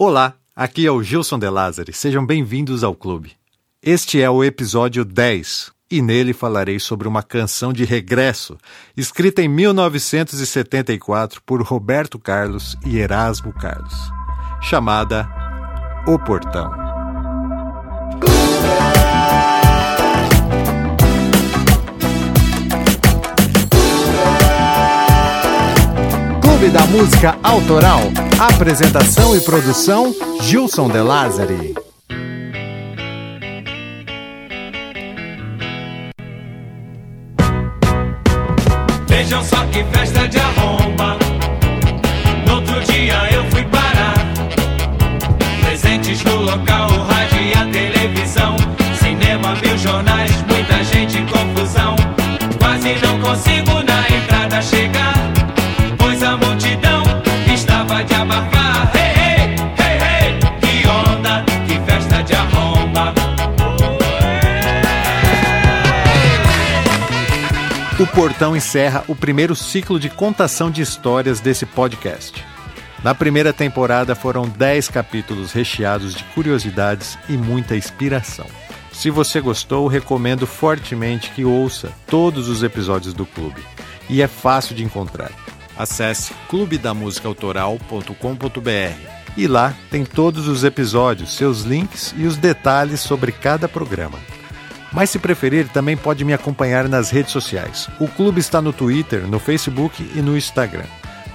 Olá, aqui é o Gilson De Lázari. Sejam bem-vindos ao clube. Este é o episódio 10 e nele falarei sobre uma canção de regresso, escrita em 1974 por Roberto Carlos e Erasmo Carlos, chamada O Portão. Clube da Música Autoral. Apresentação e produção: Gilson De Lázari. Vejam só que festa de arromba. O Portão encerra o primeiro ciclo de contação de histórias desse podcast. Na primeira temporada foram 10 capítulos recheados de curiosidades e muita inspiração. Se você gostou, recomendo fortemente que ouça todos os episódios do clube. E é fácil de encontrar. Acesse clubedamusicaautoral.com.br e lá tem todos os episódios, seus links e os detalhes sobre cada programa. Mas se preferir, também pode me acompanhar nas redes sociais. O clube está no Twitter, no Facebook e no Instagram.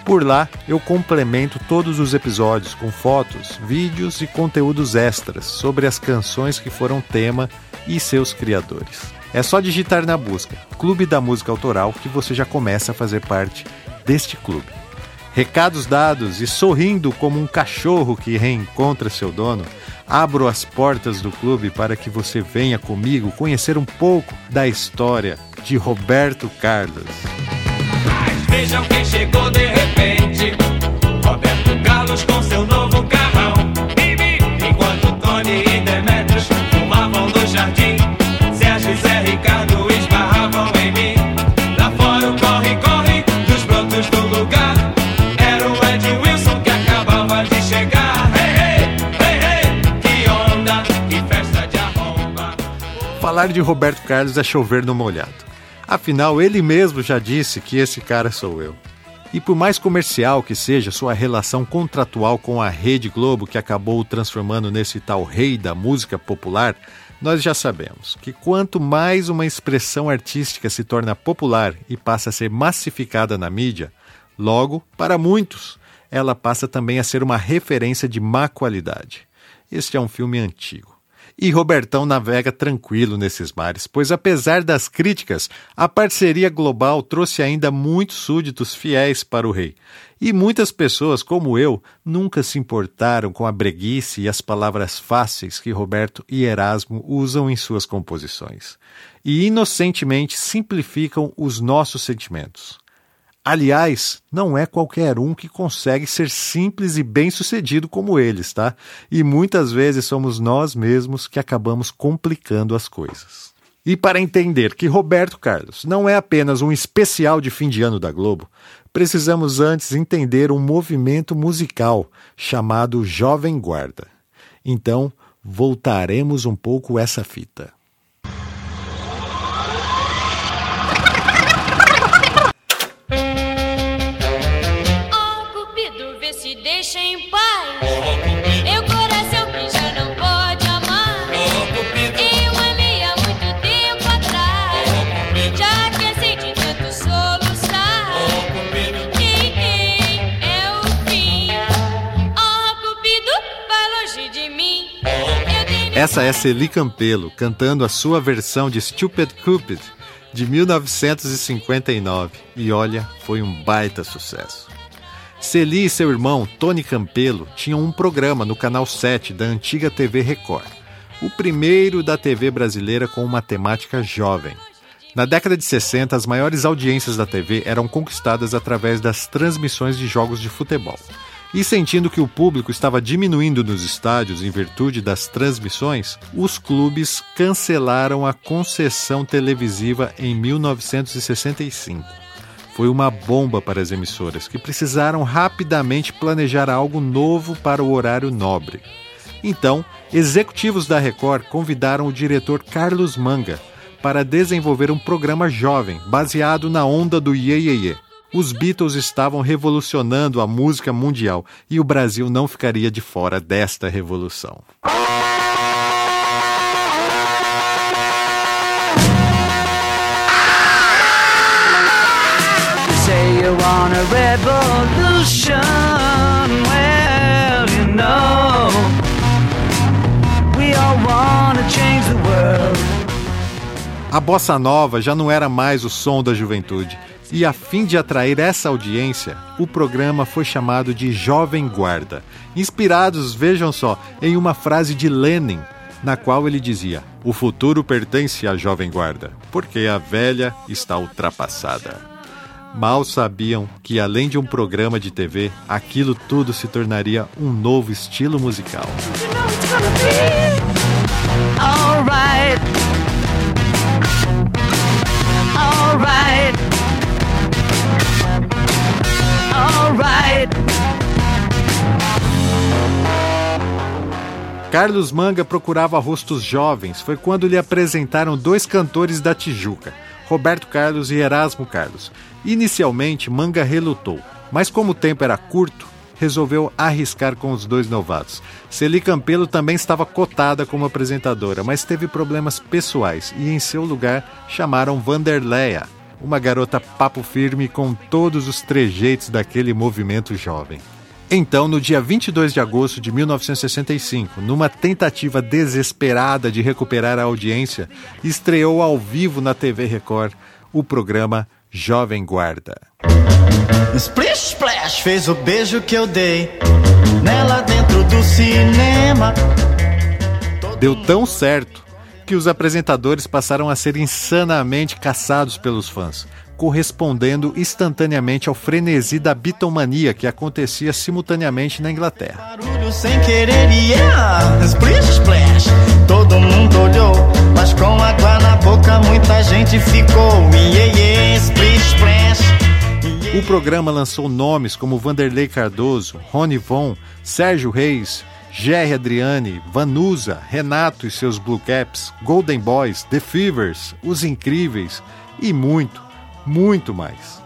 Por lá, eu complemento todos os episódios com fotos, vídeos e conteúdos extras sobre as canções que foram tema e seus criadores. É só digitar na busca Clube da Música Autoral que você já começa a fazer parte deste clube. Recados dados e sorrindo como um cachorro que reencontra seu dono, abro as portas do clube para que você venha comigo conhecer um pouco da história de Roberto Carlos. Vejam quem chegou de repente. Roberto Carlos com seu novo carrão. Falar de Roberto Carlos é chover no molhado. Afinal, ele mesmo já disse que esse cara sou eu. E por mais comercial que seja sua relação contratual com a Rede Globo, que acabou o transformando nesse tal rei da música popular, nós já sabemos que quanto mais uma expressão artística se torna popular e passa a ser massificada na mídia, logo, para muitos, ela passa também a ser uma referência de má qualidade. Este é um filme antigo. E Robertão navega tranquilo nesses mares, pois apesar das críticas, a parceria global trouxe ainda muitos súditos fiéis para o rei. E muitas pessoas, como eu, nunca se importaram com a breguice e as palavras fáceis que Roberto e Erasmo usam em suas composições. E inocentemente simplificam os nossos sentimentos. Aliás, não é qualquer um que consegue ser simples e bem-sucedido como eles, tá? E muitas vezes somos nós mesmos que acabamos complicando as coisas. E para entender que Roberto Carlos não é apenas um especial de fim de ano da Globo, precisamos antes entender um movimento musical chamado Jovem Guarda. Então, voltaremos um pouco essa fita. Essa é Celi Campelo cantando a sua versão de Stupid Cupid de 1959 e olha, foi um baita sucesso. Celi e seu irmão Tony Campelo tinham um programa no canal 7 da antiga TV Record, o primeiro da TV brasileira com uma temática jovem. Na década de 60, as maiores audiências da TV eram conquistadas através das transmissões de jogos de futebol. E sentindo que o público estava diminuindo nos estádios em virtude das transmissões, os clubes cancelaram a concessão televisiva em 1965. foi uma bomba para as emissoras, que precisaram rapidamente planejar algo novo para o horário nobre. Então, executivos da Record convidaram o diretor Carlos Manga para desenvolver um programa jovem baseado na onda do Ye Ye Ye. Os Beatles estavam revolucionando a música mundial e o Brasil não ficaria de fora desta revolução. A bossa nova já não era mais o som da juventude. E a fim de atrair essa audiência, o programa foi chamado de Jovem Guarda, inspirados, vejam só, em uma frase de Lenin, na qual ele dizia: O futuro pertence à Jovem Guarda, porque a velha está ultrapassada. Mal sabiam que, além de um programa de TV, aquilo tudo se tornaria um novo estilo musical. You know Carlos Manga procurava rostos jovens. Foi quando lhe apresentaram dois cantores da Tijuca, Roberto Carlos e Erasmo Carlos. Inicialmente, Manga relutou, mas como o tempo era curto, resolveu arriscar com os dois novatos. Celi Campelo também estava cotada como apresentadora, mas teve problemas pessoais e em seu lugar chamaram Vanderleia, uma garota papo firme com todos os trejeitos daquele movimento jovem. Então, no dia 22 de agosto de 1965, numa tentativa desesperada de recuperar a audiência, estreou ao vivo na TV Record o programa Jovem Guarda. Splish Splash fez o beijo que eu dei nela dentro do cinema. Deu tão certo que os apresentadores passaram a ser insanamente caçados pelos fãs, correspondendo instantaneamente ao frenesi da bitomania que acontecia simultaneamente na Inglaterra. O programa lançou nomes como Vanderlei Cardoso, Rony Von, Sérgio Reis, Jerry Adriani, Vanusa, Renato e seus Blue Caps, Golden Boys, The Fevers, Os Incríveis e muito, muito mais.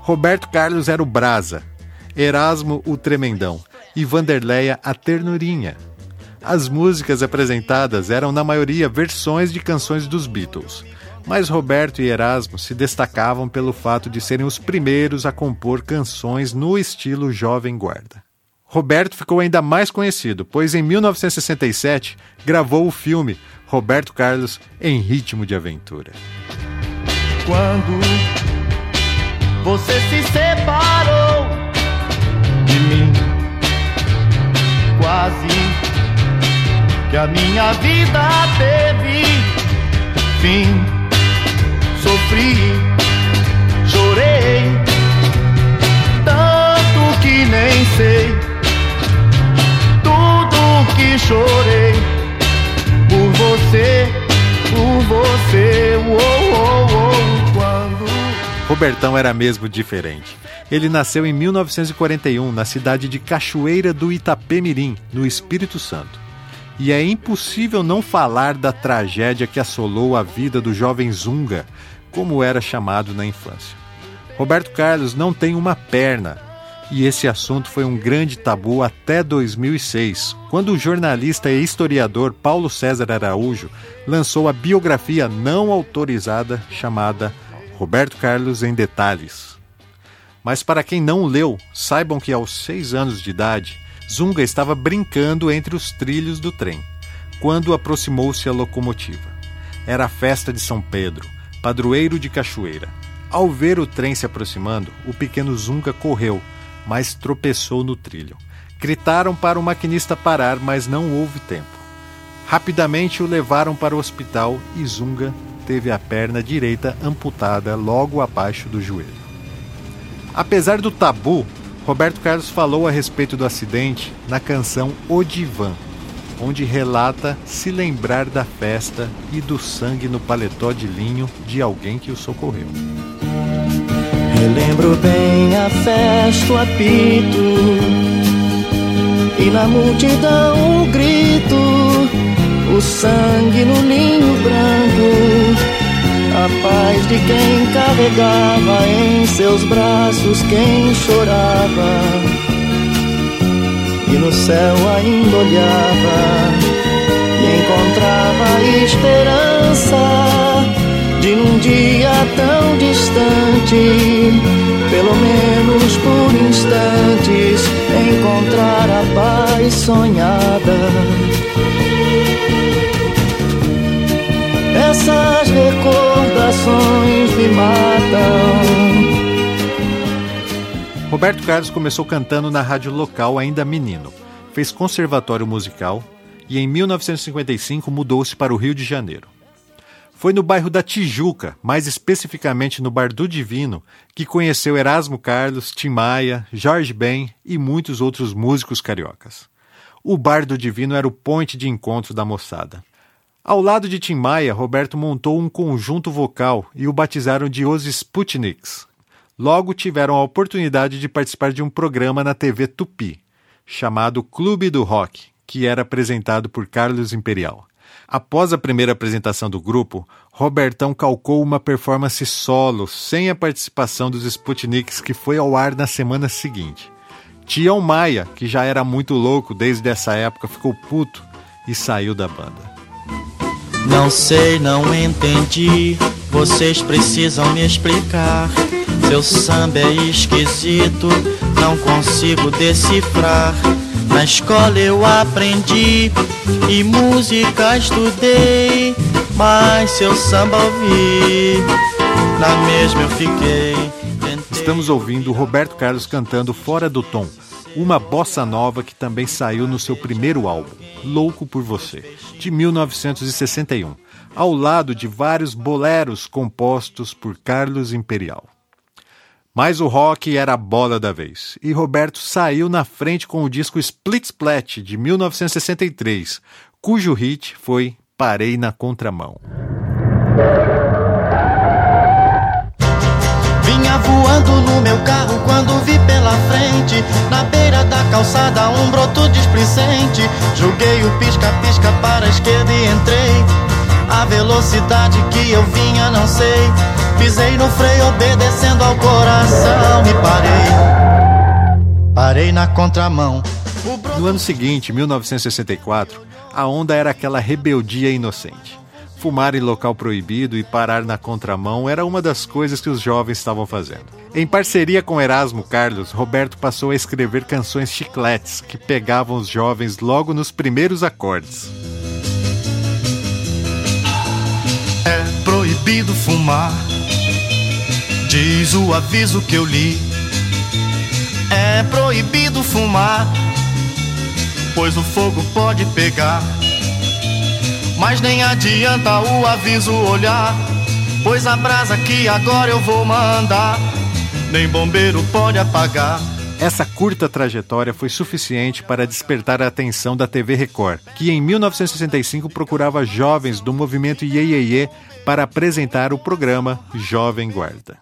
Roberto Carlos era o Brasa, Erasmo o Tremendão e Vanderleia a Ternurinha. As músicas apresentadas eram na maioria versões de canções dos Beatles, mas Roberto e Erasmo se destacavam pelo fato de serem os primeiros a compor canções no estilo Jovem Guarda. Roberto ficou ainda mais conhecido, pois em 1967 gravou o filme Roberto Carlos em Ritmo de Aventura. Quando você se separou de mim, quase que a minha vida teve fim. Sofri, chorei, tanto que nem sei tudo que chorei por você, por você. Robertão era mesmo diferente. Ele nasceu em 1941 na cidade de Cachoeira do Itapemirim, no Espírito Santo. E é impossível não falar da tragédia que assolou a vida do jovem Zunga, como era chamado na infância. Roberto Carlos não tem uma perna, e esse assunto foi um grande tabu até 2006, quando o jornalista e historiador Paulo César Araújo lançou a biografia não autorizada chamada Roberto Carlos em Detalhes. Mas para quem não leu, saibam que aos seis anos de idade, Zunga estava brincando entre os trilhos do trem, quando aproximou-se a locomotiva. Era a festa de São Pedro, padroeiro de Cachoeira. Ao ver o trem se aproximando, o pequeno Zunga correu, mas tropeçou no trilho. Gritaram para o maquinista parar, mas não houve tempo. Rapidamente o levaram para o hospital e Zunga teve a perna direita amputada logo abaixo do joelho. Apesar do tabu, Roberto Carlos falou a respeito do acidente na canção O Divã, onde relata se lembrar da festa e do sangue no paletó de linho de alguém que o socorreu. Me lembro bem a festa, o apito E na multidão um grito O sangue no linho branco A paz de quem carregava em seus braços quem chorava E no céu ainda olhava E encontrava esperança de num dia tão distante, pelo menos por instantes, encontrar a paz sonhada. Essas recordações me matam. Roberto Carlos começou cantando na rádio local ainda menino. Fez conservatório musical e em 1955 mudou-se para o Rio de Janeiro. Foi no bairro da Tijuca, mais especificamente no Bar do Divino, que conheceu Erasmo Carlos, Tim Maia, Jorge Ben e muitos outros músicos cariocas. O Bar do Divino era o ponte de encontro da moçada. Ao lado de Tim Maia, Roberto montou um conjunto vocal e o batizaram de Os Sputniks. Logo tiveram a oportunidade de participar de um programa na TV Tupi, chamado Clube do Rock, que era apresentado por Carlos Imperial. Após a primeira apresentação do grupo, Robertão calcou uma performance solo, sem a participação dos Sputniks, que foi ao ar na semana seguinte. Tião Maia, que já era muito louco desde essa época, ficou puto e saiu da banda. Não sei, não entendi. Vocês precisam me explicar. Seu samba é esquisito, não consigo decifrar. Na escola eu aprendi e música estudei, mas seu samba ouvi, na mesma eu fiquei. Estamos ouvindo Roberto Carlos cantando Fora do Tom, uma bossa nova que também saiu no seu primeiro álbum, Louco por Você, de 1961, ao lado de vários boleros compostos por Carlos Imperial. Mas o rock era a bola da vez, e Roberto saiu na frente com o disco Split Splat de 1963, cujo hit foi Parei na Contramão. Vinha voando no meu carro quando vi pela frente, na beira da calçada, um broto displicente. Joguei o pisca-pisca para a esquerda e entrei. A velocidade que eu vinha, não sei. Pisei no freio, obedecendo ao coração e parei. Parei na contramão. No ano seguinte, 1964, a onda era aquela rebeldia inocente. Fumar em local proibido e parar na contramão era uma das coisas que os jovens estavam fazendo. Em parceria com Erasmo Carlos, Roberto passou a escrever canções chicletes que pegavam os jovens logo nos primeiros acordes. É proibido fumar Diz o aviso que eu li: é proibido fumar, pois o fogo pode pegar. Mas nem adianta o aviso olhar, pois a brasa que agora eu vou mandar, nem bombeiro pode apagar. Essa curta trajetória foi suficiente para despertar a atenção da TV Record, que em 1965 procurava jovens do movimento Iê, para apresentar o programa Jovem Guarda.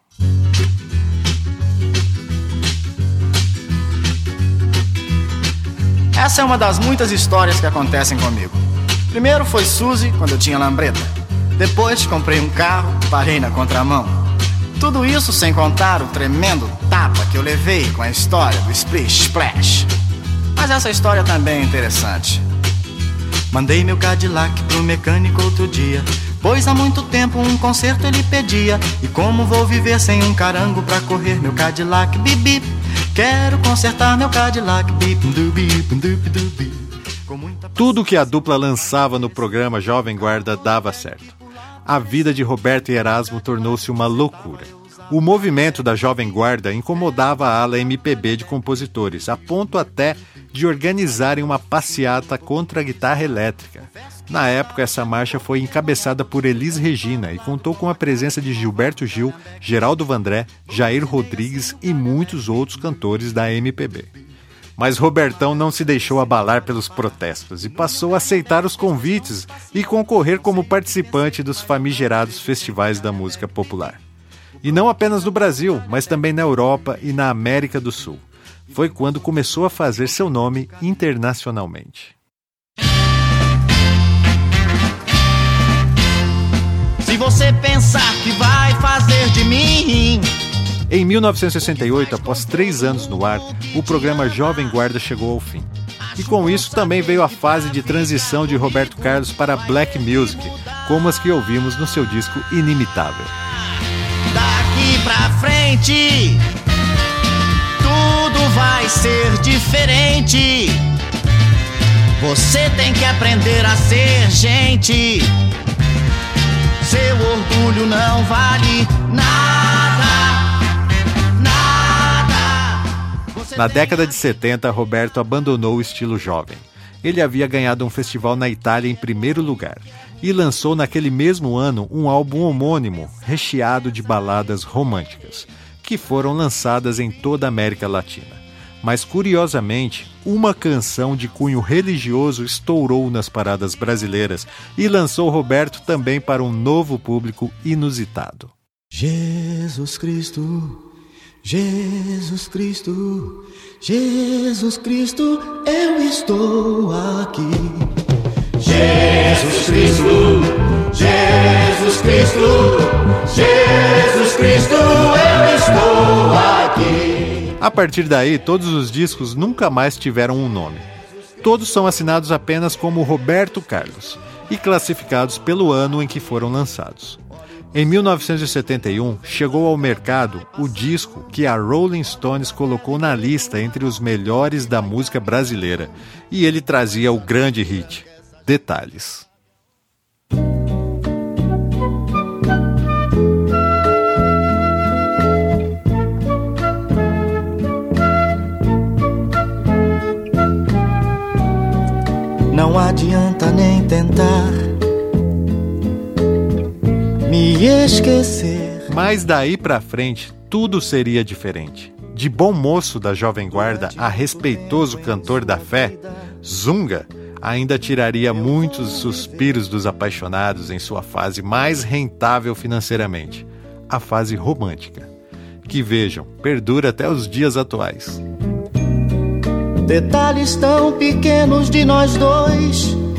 Essa é uma das muitas histórias que acontecem comigo. Primeiro foi Suzy, quando eu tinha lambreta. Depois comprei um carro, parei na contramão. Tudo isso sem contar o tremendo tapa que eu levei com a história do Splish Splash. Mas essa história também é interessante. Mandei meu Cadillac pro mecânico outro dia. Pois há muito tempo um concerto ele pedia. E como vou viver sem um carango pra correr meu Cadillac bip Quero consertar meu Cadillac bip Tudo que a dupla lançava no programa Jovem Guarda dava certo. A vida de Roberto e Erasmo tornou-se uma loucura. O movimento da Jovem Guarda incomodava a ala MPB de compositores, a ponto até de organizarem uma passeata contra a guitarra elétrica. Na época, essa marcha foi encabeçada por Elis Regina e contou com a presença de Gilberto Gil, Geraldo Vandré, Jair Rodrigues e muitos outros cantores da MPB. Mas Robertão não se deixou abalar pelos protestos e passou a aceitar os convites e concorrer como participante dos famigerados festivais da música popular. E não apenas no Brasil, mas também na Europa e na América do Sul. Foi quando começou a fazer seu nome internacionalmente. Se você pensar que vai fazer de mim. Em 1968, após três anos no ar, o programa Jovem Guarda chegou ao fim. E com isso também veio a fase de transição de Roberto Carlos para black music, como as que ouvimos no seu disco Inimitável. Daqui pra frente, tudo vai ser diferente. Você tem que aprender a ser gente. Seu orgulho não vale nada. Na década de 70, Roberto abandonou o estilo jovem. Ele havia ganhado um festival na Itália em primeiro lugar e lançou naquele mesmo ano um álbum homônimo, recheado de baladas românticas, que foram lançadas em toda a América Latina. Mas curiosamente, uma canção de cunho religioso estourou nas paradas brasileiras e lançou Roberto também para um novo público inusitado. Jesus Cristo, Jesus Cristo, Jesus Cristo, eu estou aqui. Jesus Cristo, Jesus Cristo, Jesus Cristo, eu estou aqui. A partir daí, todos os discos nunca mais tiveram um nome. Todos são assinados apenas como Roberto Carlos e classificados pelo ano em que foram lançados. Em 1971, chegou ao mercado o disco que a Rolling Stones colocou na lista entre os melhores da música brasileira, e ele trazia o grande hit Detalhes. Não adianta nem tentar me esquecer. Mas daí pra frente, tudo seria diferente. De bom moço da Jovem Guarda a respeitoso cantor da fé, Zunga ainda tiraria muitos suspiros dos apaixonados em sua fase mais rentável financeiramente, a fase romântica. Que vejam, perdura até os dias atuais. Detalhes tão pequenos de nós dois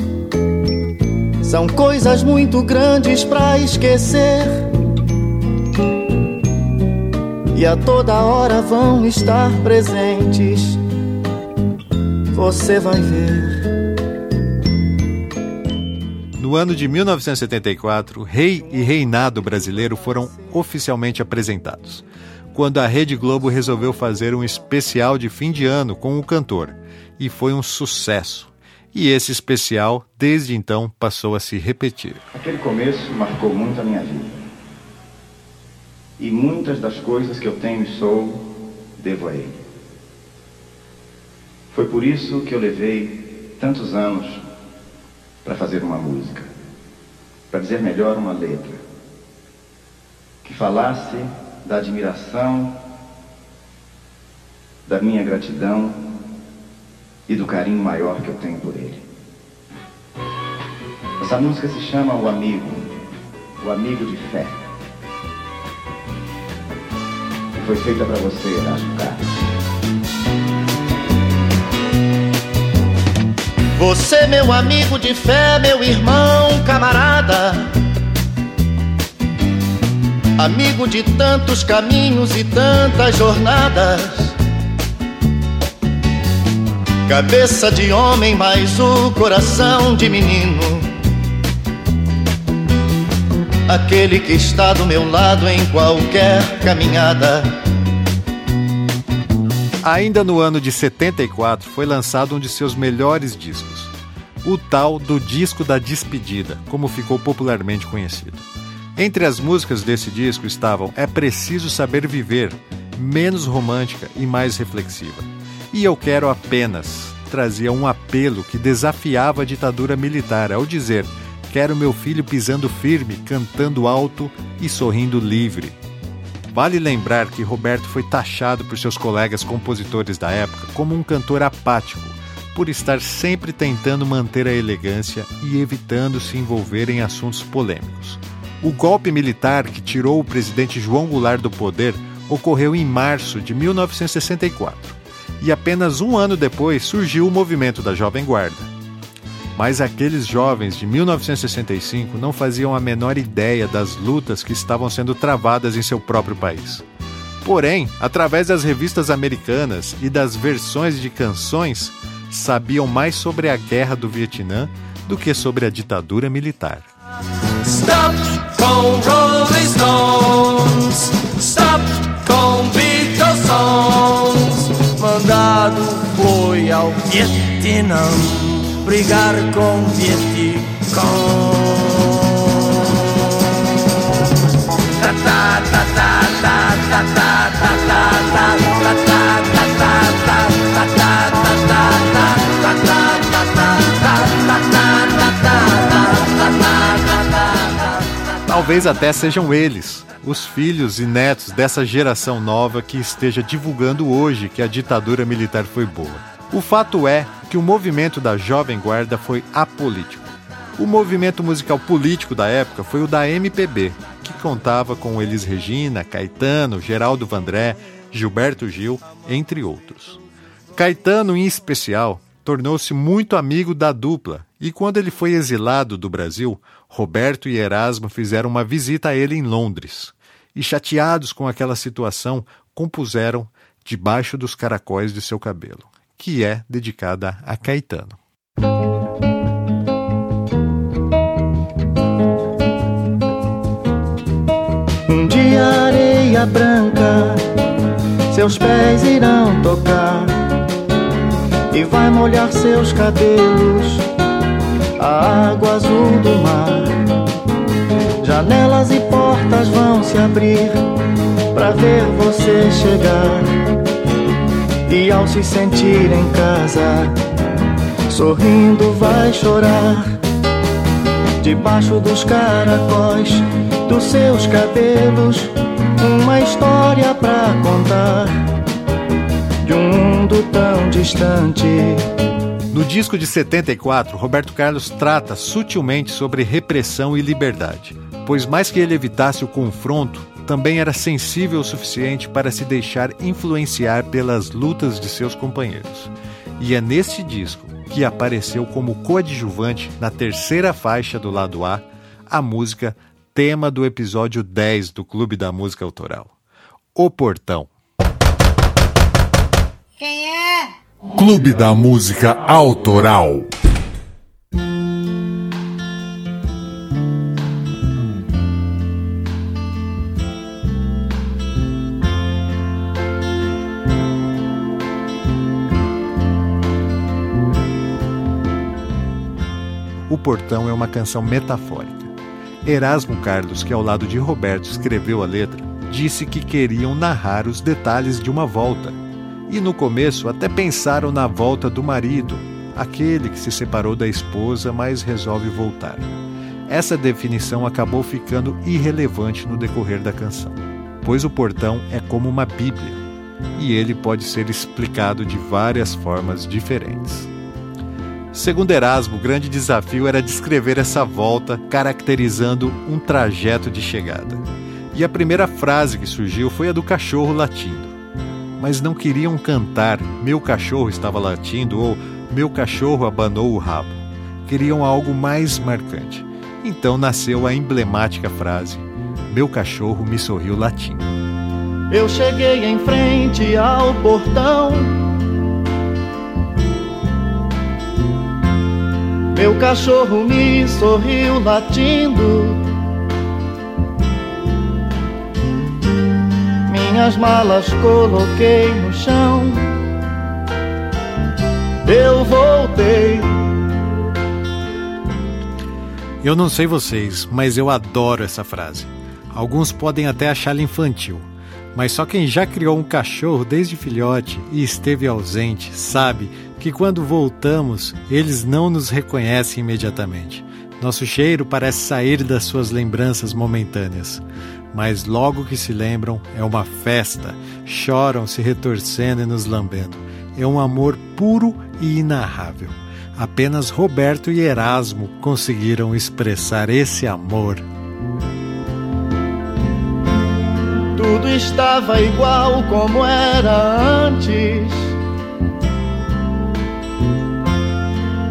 são coisas muito grandes pra esquecer. E a toda hora vão estar presentes. Você vai ver. No ano de 1974, Rei e Reinado Brasileiro foram oficialmente apresentados, quando a Rede Globo resolveu fazer um especial de fim de ano com o cantor, e foi um sucesso. E esse especial, desde então, passou a se repetir. Aquele começo marcou muito a minha vida. E muitas das coisas que eu tenho e sou, devo a ele. Foi por isso que eu levei tantos anos para fazer uma música, para dizer melhor uma letra, que falasse da admiração, da minha gratidão e do carinho maior que eu tenho por ele. Essa música se chama O Amigo, o Amigo de Fé. E foi feita para você, Erasmo Carlos. Você, meu amigo de fé, meu irmão, camarada. Amigo de tantos caminhos e tantas jornadas. Cabeça de homem, mas o coração de menino. Aquele que está do meu lado em qualquer caminhada. Ainda no ano de 74 foi lançado um de seus melhores discos, o tal do Disco da Despedida, como ficou popularmente conhecido. Entre as músicas desse disco estavam É Preciso Saber Viver, menos romântica e mais reflexiva. E Eu Quero Apenas trazia um apelo que desafiava a ditadura militar ao dizer: Quero meu filho pisando firme, cantando alto e sorrindo livre. Vale lembrar que Roberto foi taxado por seus colegas compositores da época como um cantor apático, por estar sempre tentando manter a elegância e evitando se envolver em assuntos polêmicos. O golpe militar que tirou o presidente João Goulart do poder ocorreu em março de 1964. E apenas um ano depois surgiu o movimento da Jovem Guarda. Mas aqueles jovens de 1965 não faziam a menor ideia das lutas que estavam sendo travadas em seu próprio país. Porém, através das revistas americanas e das versões de canções, sabiam mais sobre a guerra do Vietnã do que sobre a ditadura militar. Stop com Mandado foi ao Vietnã brigar com Vietcong. Ta ta ta ta ta ta ta ta ta ta ta ta ta ta ta ta ta ta Talvez até sejam eles, os filhos e netos dessa geração nova que esteja divulgando hoje que a ditadura militar foi boa. O fato é que o movimento da Jovem Guarda foi apolítico. O movimento musical político da época foi o da MPB, que contava com Elis Regina, Caetano, Geraldo Vandré, Gilberto Gil, entre outros. Caetano, em especial, tornou-se muito amigo da dupla e, quando ele foi exilado do Brasil, Roberto e Erasmo fizeram uma visita a ele em Londres. E, chateados com aquela situação, compuseram Debaixo dos Caracóis de Seu Cabelo, que é dedicada a Caetano. Um dia areia branca, seus pés irão tocar e vai molhar seus cabelos, a água azul do mar. Janelas e portas vão se abrir para ver você chegar. E ao se sentir em casa, sorrindo vai chorar. Debaixo dos caracóis dos seus cabelos, uma história pra contar de um mundo tão distante. No disco de 74, Roberto Carlos trata sutilmente sobre repressão e liberdade, pois mais que ele evitasse o confronto, também era sensível o suficiente para se deixar influenciar pelas lutas de seus companheiros. E é neste disco que apareceu como coadjuvante na terceira faixa do lado A, a música tema do episódio 10 do Clube da Música Autoral. O Portão. Quem é? Clube da Música Autoral. O Portão é uma canção metafórica. Erasmo Carlos, que ao lado de Roberto escreveu a letra, disse que queriam narrar os detalhes de uma volta. E no começo até pensaram na volta do marido, aquele que se separou da esposa, mas resolve voltar. Essa definição acabou ficando irrelevante no decorrer da canção, pois o portão é como uma Bíblia e ele pode ser explicado de várias formas diferentes. Segundo Erasmo, o grande desafio era descrever essa volta, caracterizando um trajeto de chegada. E a primeira frase que surgiu foi a do cachorro latindo. Mas não queriam cantar Meu cachorro estava latindo ou Meu cachorro abanou o rabo. Queriam algo mais marcante. Então nasceu a emblemática frase: Meu cachorro me sorriu latindo. Eu cheguei em frente ao portão. Meu cachorro me sorriu latindo. Minhas malas coloquei no chão. Eu voltei. Eu não sei vocês, mas eu adoro essa frase. Alguns podem até achá-la infantil, mas só quem já criou um cachorro desde filhote e esteve ausente sabe que quando voltamos, eles não nos reconhecem imediatamente. Nosso cheiro parece sair das suas lembranças momentâneas, mas logo que se lembram, é uma festa. Choram se retorcendo e nos lambendo. É um amor puro e inarrável. Apenas Roberto e Erasmo conseguiram expressar esse amor. tudo estava igual como era antes.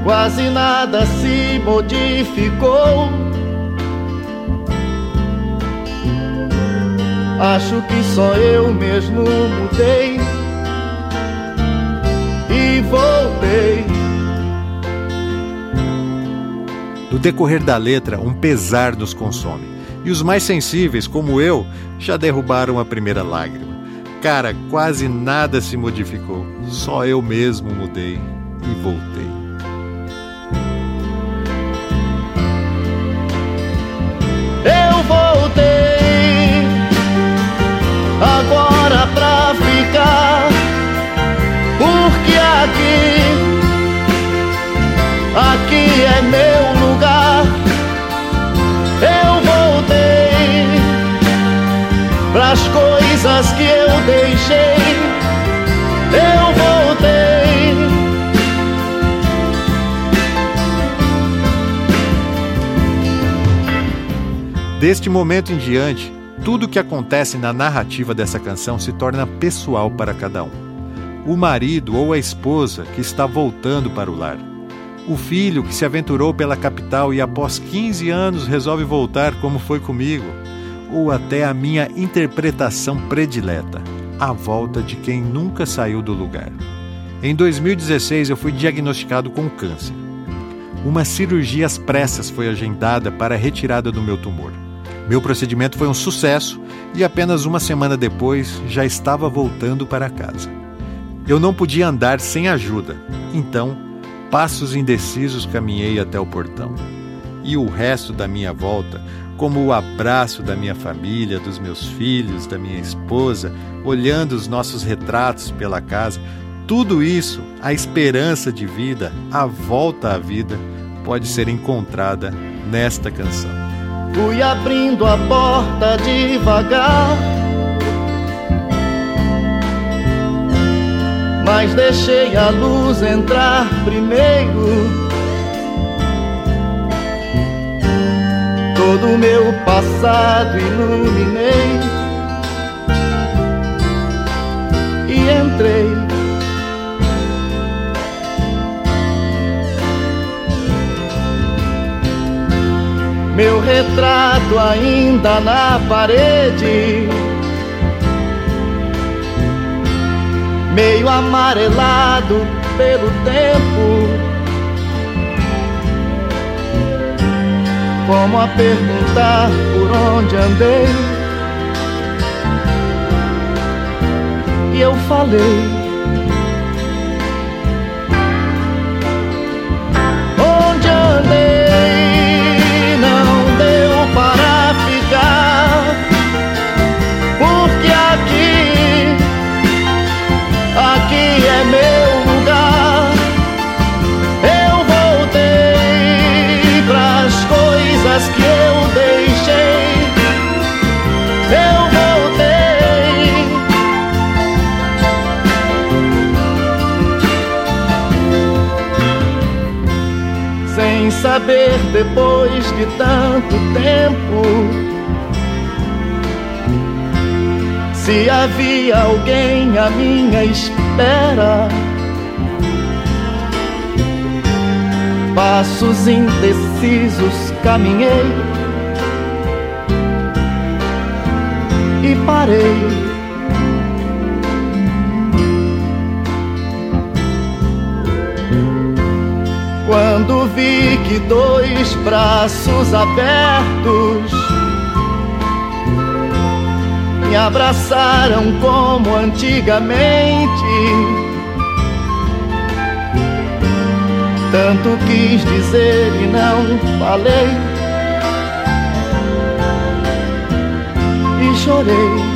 Quase nada se modificou. Acho que só eu mesmo mudei e voltei. No decorrer da letra, um pesar nos consome. E os mais sensíveis, como eu, já derrubaram a primeira lágrima. Cara, quase nada se modificou. Só eu mesmo mudei e voltei. Eu voltei agora pra ficar, porque aqui, aqui é meu lugar. Eu voltei pras coisas que eu deixei. Eu voltei. Deste momento em diante, tudo o que acontece na narrativa dessa canção se torna pessoal para cada um. O marido ou a esposa que está voltando para o lar. O filho que se aventurou pela capital e após 15 anos resolve voltar, como foi comigo. Ou até a minha interpretação predileta, a volta de quem nunca saiu do lugar. Em 2016 eu fui diagnosticado com câncer. Uma cirurgia às pressas foi agendada para a retirada do meu tumor. Meu procedimento foi um sucesso e apenas uma semana depois já estava voltando para casa. Eu não podia andar sem ajuda, então, passos indecisos caminhei até o portão. E o resto da minha volta, como o abraço da minha família, dos meus filhos, da minha esposa, olhando os nossos retratos pela casa, tudo isso, a esperança de vida, a volta à vida, pode ser encontrada nesta canção. Fui abrindo a porta devagar. Mas deixei a luz entrar primeiro. Todo o meu passado iluminei. E entrei. Meu retrato ainda na parede, meio amarelado pelo tempo. Como a perguntar por onde andei, e eu falei. Depois de tanto tempo se havia alguém à minha espera. Passos indecisos caminhei e parei. Quando vi que dois braços abertos me abraçaram como antigamente, tanto quis dizer e não falei, e chorei.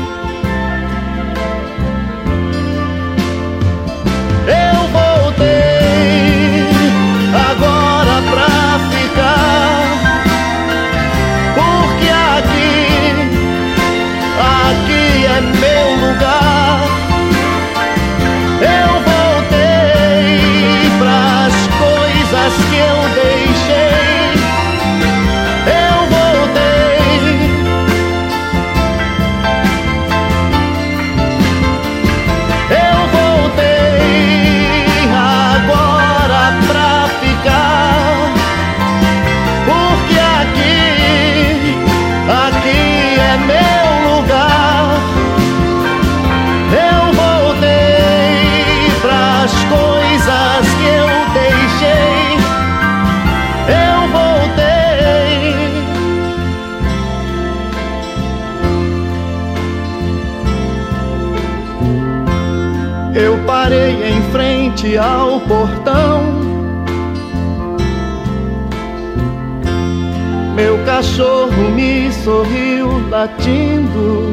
Latindo.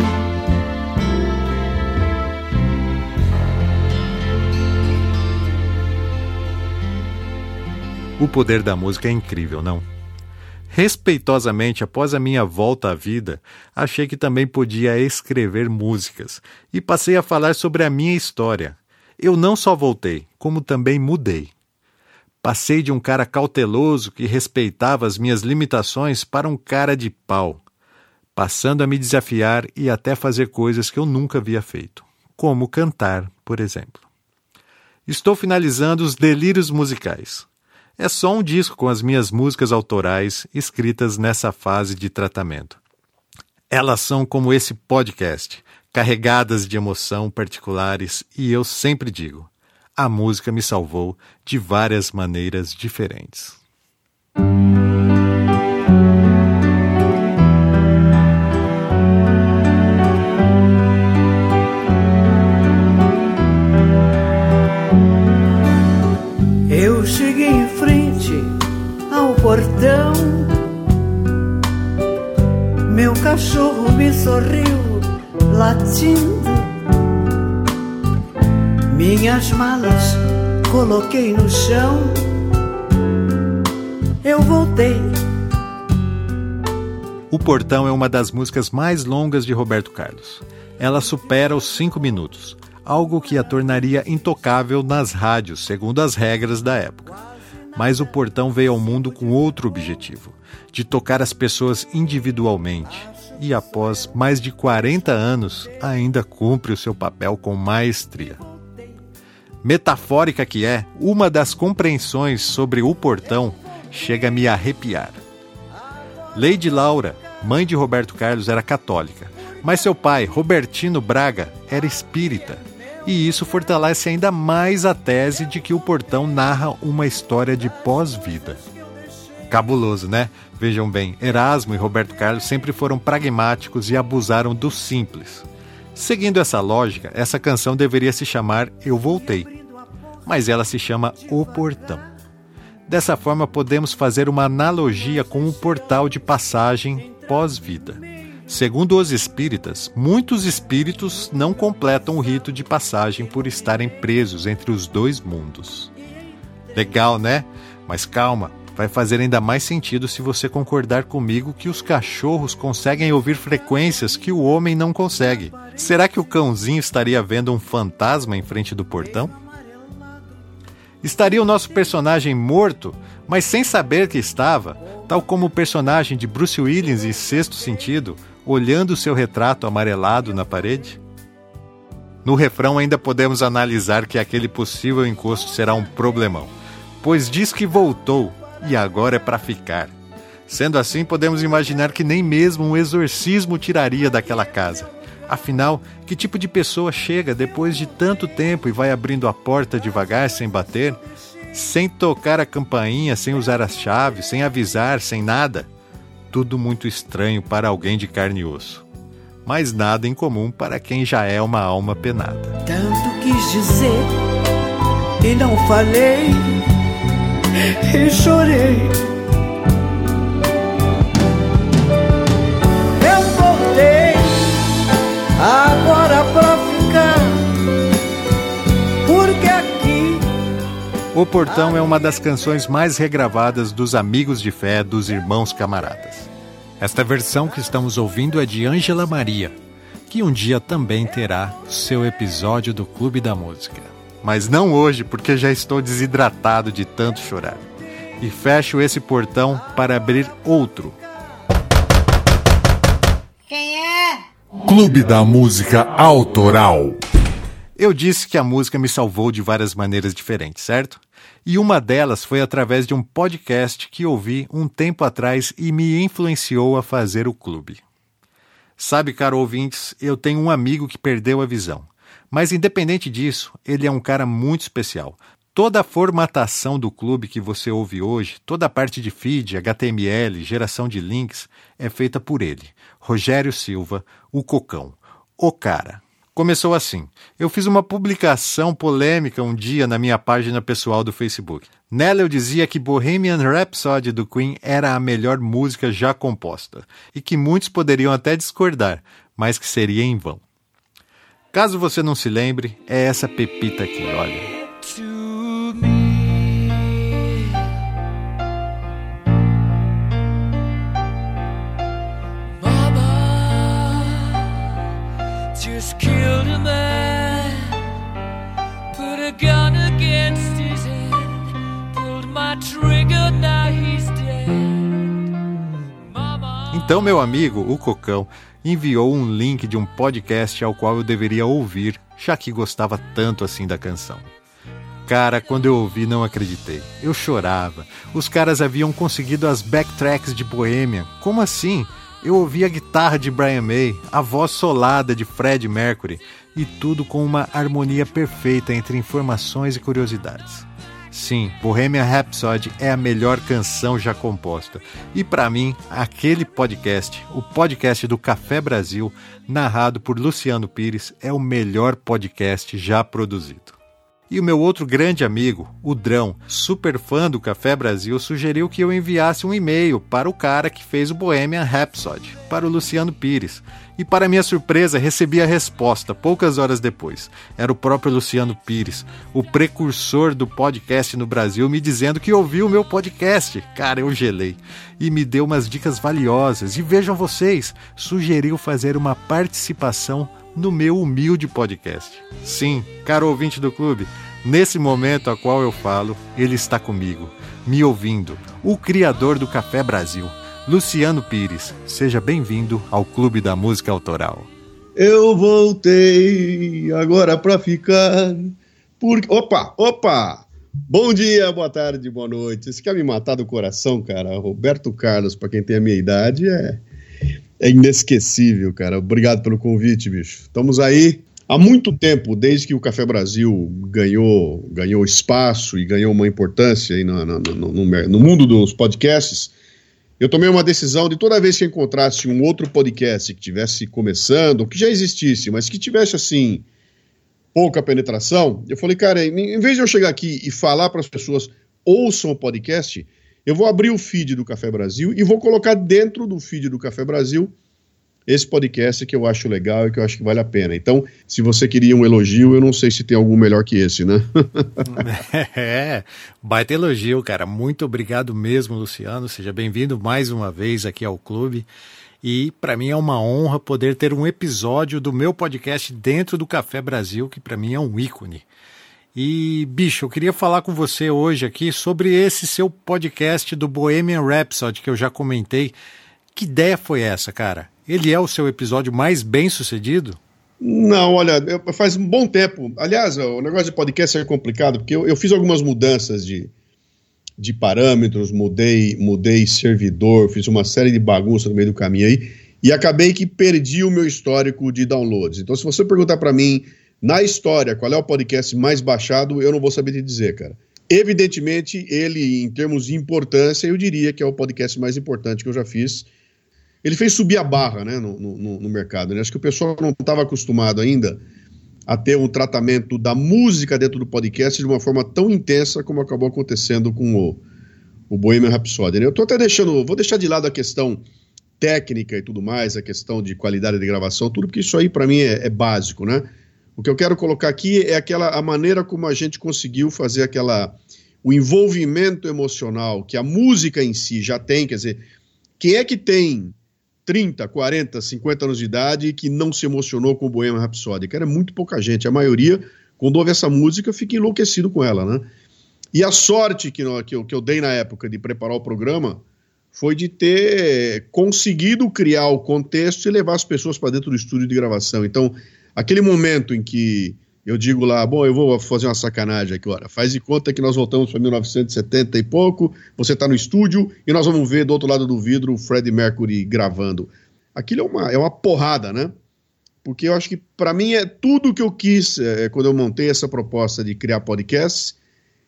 O poder da música é incrível, não? Respeitosamente, após a minha volta à vida, achei que também podia escrever músicas e passei a falar sobre a minha história. Eu não só voltei, como também mudei. Passei de um cara cauteloso que respeitava as minhas limitações para um cara de pau, passando a me desafiar e até fazer coisas que eu nunca havia feito, como cantar, por exemplo. Estou finalizando os delírios musicais. É só um disco com as minhas músicas autorais escritas nessa fase de tratamento. Elas são como esse podcast, carregadas de emoção particulares, e eu sempre digo: a música me salvou de várias maneiras diferentes. Portão. Meu cachorro me sorriu latindo. Minhas malas coloquei no chão. Eu voltei. O Portão é uma das músicas mais longas de Roberto Carlos. Ela supera os cinco minutos, algo que a tornaria intocável nas rádios, segundo as regras da época. Mas o Portão veio ao mundo com outro objetivo: de tocar as pessoas individualmente. E após mais de 40 anos, ainda cumpre o seu papel com maestria. Metafórica que é, uma das compreensões sobre o portão chega a me arrepiar. Lady Laura, mãe de Roberto Carlos, era católica, mas seu pai, Robertino Braga, era espírita. E isso fortalece ainda mais a tese de que o portão narra uma história de pós-vida. Cabuloso, né? Vejam bem, Erasmo e Roberto Carlos sempre foram pragmáticos e abusaram do simples. Seguindo essa lógica, essa canção deveria se chamar Eu Voltei, mas ela se chama O Portão. Dessa forma, podemos fazer uma analogia com o portal de passagem pós-vida. Segundo os espíritas, muitos espíritos não completam o rito de passagem por estarem presos entre os dois mundos. Legal, né? Mas calma, vai fazer ainda mais sentido se você concordar comigo que os cachorros conseguem ouvir frequências que o homem não consegue. Será que o cãozinho estaria vendo um fantasma em frente do portão? Estaria o nosso personagem morto, mas sem saber que estava, tal como o personagem de Bruce Willis em Sexto Sentido, olhando seu retrato amarelado na parede? No refrão ainda podemos analisar que aquele possível encosto será um problemão, pois diz que voltou e agora é para ficar. Sendo assim, podemos imaginar que nem mesmo um exorcismo tiraria daquela casa. Afinal, que tipo de pessoa chega depois de tanto tempo e vai abrindo a porta devagar, sem bater, sem tocar a campainha, sem usar as chaves, sem avisar, sem nada? Tudo muito estranho para alguém de carne e osso. Mas nada em comum para quem já é uma alma penada. Tanto quis dizer e não falei e chorei. O Portão é uma das canções mais regravadas dos Amigos de Fé dos Irmãos Camaradas. Esta versão que estamos ouvindo é de Ângela Maria, que um dia também terá seu episódio do Clube da Música. Mas não hoje, porque já estou desidratado de tanto chorar. E fecho esse portão para abrir outro. Clube da Música Autoral. Eu disse que a música me salvou de várias maneiras diferentes, certo? E uma delas foi através de um podcast que ouvi um tempo atrás e me influenciou a fazer o clube. Sabe, caro ouvintes, eu tenho um amigo que perdeu a visão. Mas independente disso, ele é um cara muito especial. Toda a formatação do clube que você ouve hoje, toda a parte de feed, HTML, geração de links, é feita por ele, Rogério Silva, o Cocão. O cara. Começou assim. Eu fiz uma publicação polêmica um dia na minha página pessoal do Facebook. Nela eu dizia que Bohemian Rhapsody do Queen era a melhor música já composta e que muitos poderiam até discordar, mas que seria em vão. Caso você não se lembre, é essa pepita aqui, olha. Então, meu amigo, o Cocão, enviou um link de um podcast ao qual eu deveria ouvir, já que gostava tanto assim da canção. Cara, quando eu ouvi, não acreditei. Eu chorava. Os caras haviam conseguido as backtracks de Bohemian. Como assim? Eu ouvi a guitarra de Brian May, a voz solada de Fred Mercury e tudo com uma harmonia perfeita entre informações e curiosidades. Sim, Bohemian Rhapsody é a melhor canção já composta. E para mim, aquele podcast, o podcast do Café Brasil, narrado por Luciano Pires, é o melhor podcast já produzido. E o meu outro grande amigo, o Drão, super fã do Café Brasil, sugeriu que eu enviasse um e-mail para o cara que fez o Bohemian Rhapsody, para o Luciano Pires. E para minha surpresa, recebi a resposta poucas horas depois. Era o próprio Luciano Pires, o precursor do podcast no Brasil, me dizendo que ouviu o meu podcast. Cara, eu gelei. E me deu umas dicas valiosas. E vejam vocês, sugeriu fazer uma participação no meu humilde podcast. Sim, caro ouvinte do clube, nesse momento a qual eu falo, ele está comigo, me ouvindo, o criador do Café Brasil, Luciano Pires. Seja bem-vindo ao Clube da Música Autoral. Eu voltei agora pra ficar. Opa, opa! Bom dia, boa tarde, boa noite. Você quer me matar do coração, cara? Roberto Carlos, para quem tem a minha idade, é é inesquecível, cara. Obrigado pelo convite, bicho. Estamos aí há muito tempo, desde que o Café Brasil ganhou, ganhou espaço e ganhou uma importância aí no, no, no, no mundo dos podcasts. Eu tomei uma decisão de toda vez que encontrasse um outro podcast que tivesse começando, que já existisse, mas que tivesse assim pouca penetração, eu falei, cara, em vez de eu chegar aqui e falar para as pessoas ouçam o podcast, eu vou abrir o feed do Café Brasil e vou colocar dentro do feed do Café Brasil esse podcast que eu acho legal e que eu acho que vale a pena. Então, se você queria um elogio, eu não sei se tem algum melhor que esse, né? é, baita elogio, cara. Muito obrigado mesmo, Luciano. Seja bem-vindo mais uma vez aqui ao clube. E para mim é uma honra poder ter um episódio do meu podcast dentro do Café Brasil, que para mim é um ícone. E, bicho, eu queria falar com você hoje aqui sobre esse seu podcast do Bohemian Rhapsody que eu já comentei. Que ideia foi essa, cara? Ele é o seu episódio mais bem sucedido? Não, olha, faz um bom tempo. Aliás, o negócio de podcast é complicado, porque eu, eu fiz algumas mudanças de, de parâmetros, mudei, mudei servidor, fiz uma série de bagunça no meio do caminho aí, e acabei que perdi o meu histórico de downloads. Então, se você perguntar para mim na história, qual é o podcast mais baixado, eu não vou saber te dizer, cara. Evidentemente, ele, em termos de importância, eu diria que é o podcast mais importante que eu já fiz. Ele fez subir a barra né, no, no, no mercado. Né? Acho que o pessoal não estava acostumado ainda a ter um tratamento da música dentro do podcast de uma forma tão intensa como acabou acontecendo com o, o Bohemian Rhapsody. Né? Eu estou até deixando, vou deixar de lado a questão técnica e tudo mais, a questão de qualidade de gravação, tudo, porque isso aí para mim é, é básico, né? O que eu quero colocar aqui é aquela a maneira como a gente conseguiu fazer aquela o envolvimento emocional que a música em si já tem, quer dizer, quem é que tem 30, 40, 50 anos de idade e que não se emocionou com o Bohemian Rhapsody? Cara, é muito pouca gente. A maioria, quando ouve essa música, fica enlouquecido com ela, né? E a sorte que, que, eu, que eu dei na época de preparar o programa foi de ter conseguido criar o contexto e levar as pessoas para dentro do estúdio de gravação. Então, aquele momento em que eu digo lá, bom, eu vou fazer uma sacanagem aqui, olha, faz de conta que nós voltamos para 1970 e pouco, você está no estúdio e nós vamos ver do outro lado do vidro o Freddie Mercury gravando. Aquilo é uma, é uma porrada, né? Porque eu acho que, para mim, é tudo que eu quis é, quando eu montei essa proposta de criar podcasts,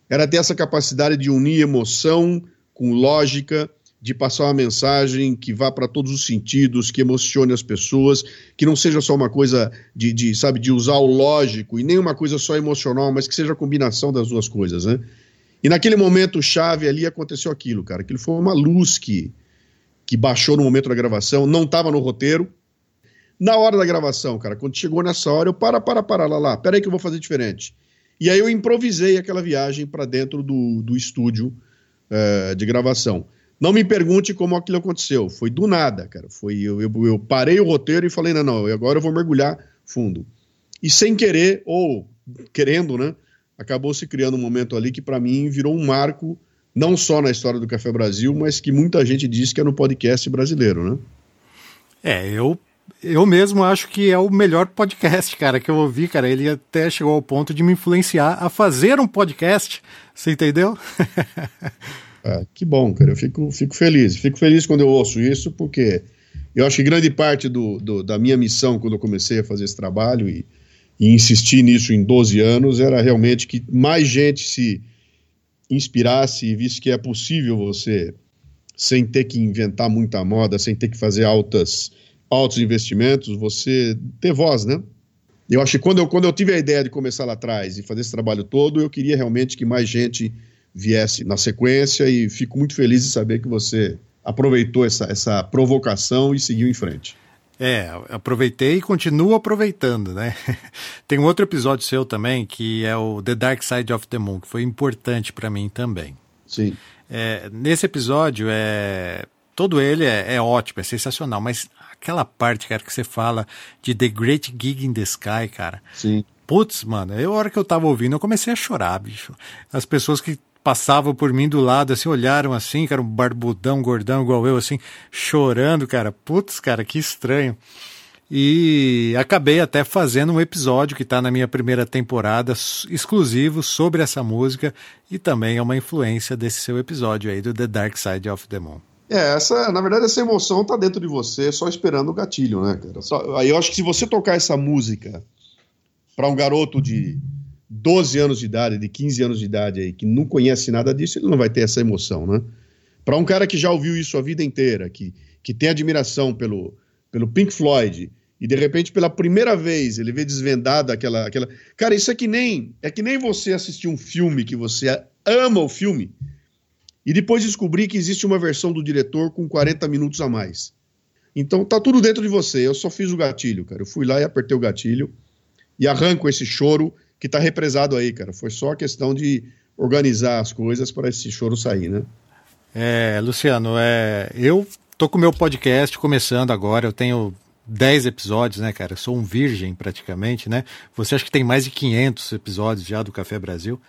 era ter essa capacidade de unir emoção com lógica, de passar uma mensagem que vá para todos os sentidos, que emocione as pessoas, que não seja só uma coisa de, de, sabe, de usar o lógico e nem uma coisa só emocional, mas que seja a combinação das duas coisas, né? E naquele momento chave ali aconteceu aquilo, cara. Aquilo foi uma luz que, que baixou no momento da gravação, não estava no roteiro. Na hora da gravação, cara, quando chegou nessa hora, eu para, para, para, lá, lá, peraí que eu vou fazer diferente. E aí eu improvisei aquela viagem para dentro do, do estúdio uh, de gravação. Não me pergunte como aquilo aconteceu. Foi do nada, cara. Foi eu, eu, eu parei o roteiro e falei, não, não, agora eu vou mergulhar fundo. E sem querer, ou querendo, né? Acabou se criando um momento ali que para mim virou um marco, não só na história do Café Brasil, mas que muita gente diz que é no podcast brasileiro, né? É, eu eu mesmo acho que é o melhor podcast, cara, que eu ouvi, cara. Ele até chegou ao ponto de me influenciar a fazer um podcast. Você entendeu? Ah, que bom, cara. Eu fico, fico feliz. Fico feliz quando eu ouço isso, porque eu acho que grande parte do, do da minha missão quando eu comecei a fazer esse trabalho e, e insistir nisso em 12 anos era realmente que mais gente se inspirasse e visse que é possível você, sem ter que inventar muita moda, sem ter que fazer altas, altos investimentos, você ter voz, né? Eu acho que quando eu, quando eu tive a ideia de começar lá atrás e fazer esse trabalho todo, eu queria realmente que mais gente viesse na sequência e fico muito feliz de saber que você aproveitou essa, essa provocação e seguiu em frente. É, aproveitei e continuo aproveitando, né? Tem um outro episódio seu também, que é o The Dark Side of the Moon, que foi importante para mim também. Sim. É, nesse episódio, é, todo ele é, é, ótimo, é sensacional, mas aquela parte, cara, que você fala de The Great Gig in the Sky, cara. Sim. Putz, mano, eu, a hora que eu tava ouvindo, eu comecei a chorar, bicho. As pessoas que passavam por mim do lado, assim, olharam assim, cara, um barbudão, gordão igual eu, assim, chorando, cara. Putz, cara, que estranho. E acabei até fazendo um episódio que está na minha primeira temporada, exclusivo sobre essa música, e também é uma influência desse seu episódio aí, do The Dark Side of the Moon. É, essa, na verdade, essa emoção tá dentro de você, só esperando o gatilho, né, cara? Só, aí eu acho que se você tocar essa música para um garoto de 12 anos de idade, de 15 anos de idade aí, que não conhece nada disso, ele não vai ter essa emoção, né? Para um cara que já ouviu isso a vida inteira, que, que tem admiração pelo, pelo Pink Floyd, e de repente pela primeira vez ele vê desvendada aquela, aquela. Cara, isso é que nem é que nem você assistir um filme que você ama o filme e depois descobrir que existe uma versão do diretor com 40 minutos a mais. Então tá tudo dentro de você. Eu só fiz o gatilho, cara. Eu fui lá e apertei o gatilho e arranco esse choro que está represado aí, cara. Foi só questão de organizar as coisas para esse choro sair, né? É, Luciano, é, eu tô com o meu podcast começando agora, eu tenho 10 episódios, né, cara? Eu sou um virgem praticamente, né? Você acha que tem mais de 500 episódios já do Café Brasil.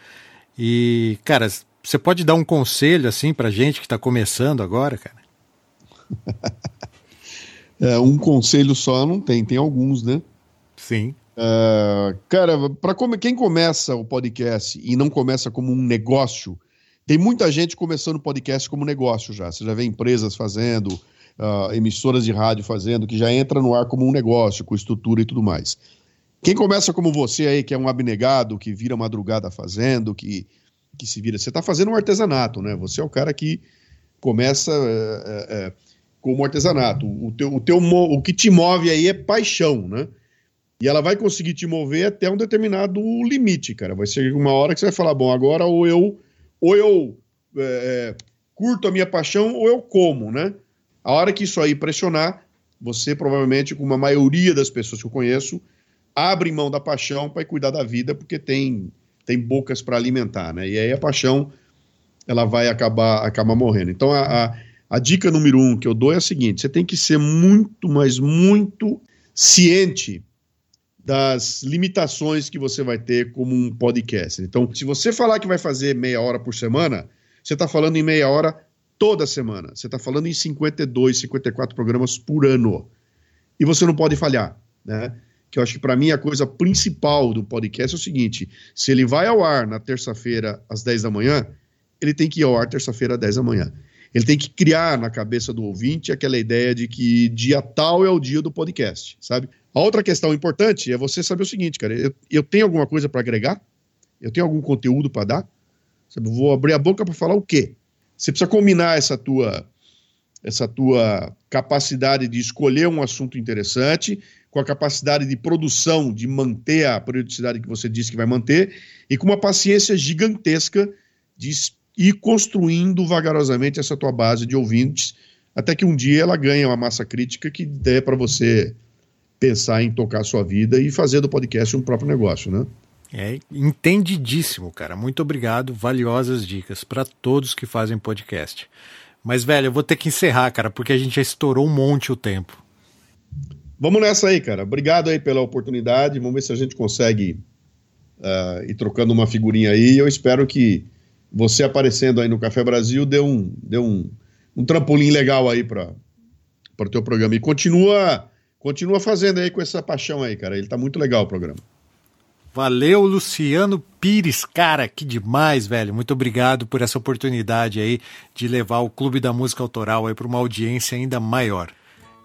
E, cara, você pode dar um conselho assim pra gente que está começando agora, cara? é, um conselho só não tem, tem alguns, né? Sim. Uh, cara, para quem começa o podcast e não começa como um negócio, tem muita gente começando o podcast como negócio já. Você já vê empresas fazendo, uh, emissoras de rádio fazendo, que já entra no ar como um negócio, com estrutura e tudo mais. Quem começa como você aí, que é um abnegado, que vira madrugada fazendo, que, que se vira. Você está fazendo um artesanato, né? Você é o cara que começa é, é, como artesanato. O, teu, o, teu, o que te move aí é paixão, né? E ela vai conseguir te mover até um determinado limite, cara. Vai ser uma hora que você vai falar, bom, agora ou eu, ou eu é, é, curto a minha paixão ou eu como, né? A hora que isso aí pressionar, você provavelmente, com uma maioria das pessoas que eu conheço, abre mão da paixão para cuidar da vida, porque tem, tem bocas para alimentar, né? E aí a paixão ela vai acabar, acabar morrendo. Então a, a, a dica número um que eu dou é a seguinte: você tem que ser muito, mas muito ciente das limitações que você vai ter como um podcast. Então, se você falar que vai fazer meia hora por semana, você está falando em meia hora toda semana. Você está falando em 52, 54 programas por ano. E você não pode falhar, né? Que eu acho que para mim a coisa principal do podcast é o seguinte: se ele vai ao ar na terça-feira às 10 da manhã, ele tem que ir ao ar terça-feira às 10 da manhã. Ele tem que criar na cabeça do ouvinte aquela ideia de que dia tal é o dia do podcast, sabe? A outra questão importante é você saber o seguinte, cara, eu, eu tenho alguma coisa para agregar? Eu tenho algum conteúdo para dar? Sabe, vou abrir a boca para falar o quê? Você precisa combinar essa tua essa tua capacidade de escolher um assunto interessante, com a capacidade de produção, de manter a periodicidade que você disse que vai manter, e com uma paciência gigantesca de ir construindo vagarosamente essa tua base de ouvintes, até que um dia ela ganha uma massa crítica que dê para você pensar em tocar a sua vida e fazer do podcast um próprio negócio, né? É entendidíssimo, cara. Muito obrigado. Valiosas dicas para todos que fazem podcast. Mas, velho, eu vou ter que encerrar, cara, porque a gente já estourou um monte o tempo. Vamos nessa aí, cara. Obrigado aí pela oportunidade. Vamos ver se a gente consegue uh, ir trocando uma figurinha aí. Eu espero que você aparecendo aí no Café Brasil dê um, dê um, um trampolim legal aí para o teu programa. E continua, continua fazendo aí com essa paixão aí, cara. Ele tá muito legal o programa. Valeu, Luciano Pires. Cara, que demais, velho. Muito obrigado por essa oportunidade aí de levar o Clube da Música Autoral aí para uma audiência ainda maior.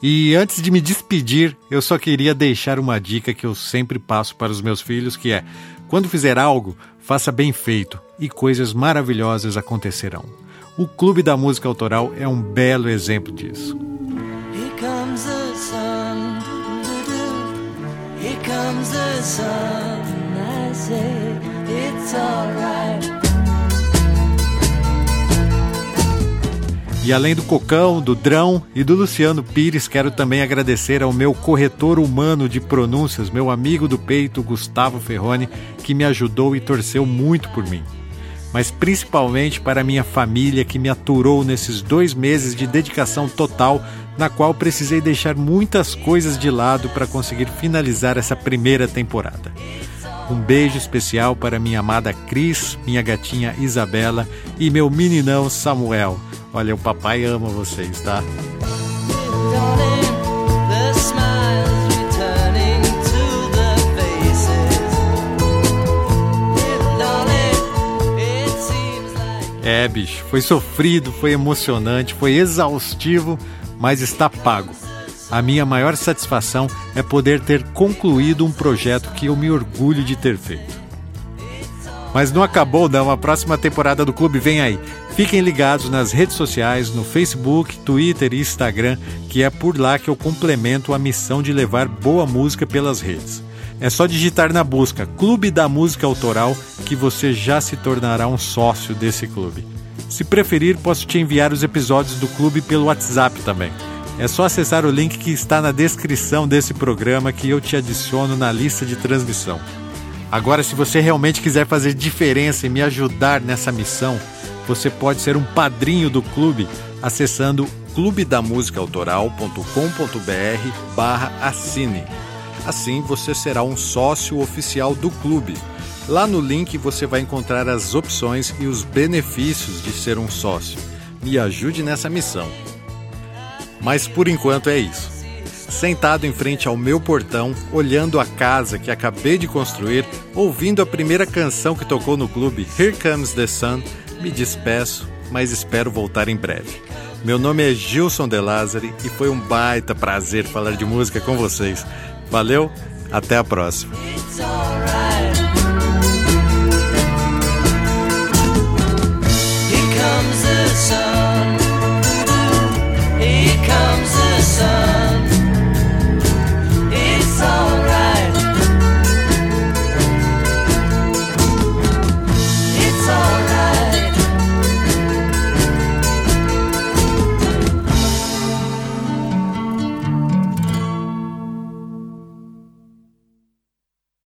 E antes de me despedir, eu só queria deixar uma dica que eu sempre passo para os meus filhos, que é: quando fizer algo, faça bem feito e coisas maravilhosas acontecerão. O Clube da Música Autoral é um belo exemplo disso. Comes the sun. E além do Cocão, do Drão e do Luciano Pires, quero também agradecer ao meu corretor humano de pronúncias, meu amigo do peito, Gustavo Ferroni, que me ajudou e torceu muito por mim. Mas principalmente para minha família que me aturou nesses dois meses de dedicação total, na qual precisei deixar muitas coisas de lado para conseguir finalizar essa primeira temporada. Um beijo especial para minha amada Cris, minha gatinha Isabela e meu meninão Samuel. Olha, o papai ama vocês, tá? É, bicho, foi sofrido, foi emocionante, foi exaustivo, mas está pago. A minha maior satisfação é poder ter concluído um projeto que eu me orgulho de ter feito. Mas não acabou não, a próxima temporada do clube vem aí. Fiquem ligados nas redes sociais, no Facebook, Twitter e Instagram, que é por lá que eu complemento a missão de levar boa música pelas redes. É só digitar na busca Clube da Música Autoral que você já se tornará um sócio desse clube. Se preferir, posso te enviar os episódios do clube pelo WhatsApp também. É só acessar o link que está na descrição desse programa que eu te adiciono na lista de transmissão. Agora, se você realmente quiser fazer diferença e me ajudar nessa missão, você pode ser um padrinho do clube acessando clubedamusicaautoral.com.br barra assine. Assim você será um sócio oficial do clube. Lá no link você vai encontrar as opções e os benefícios de ser um sócio. Me ajude nessa missão. Mas por enquanto é isso. Sentado em frente ao meu portão, olhando a casa que acabei de construir, ouvindo a primeira canção que tocou no clube, Here Comes the Sun, me despeço, mas espero voltar em breve. Meu nome é Gilson De Lázari e foi um baita prazer falar de música com vocês. Valeu, até a próxima.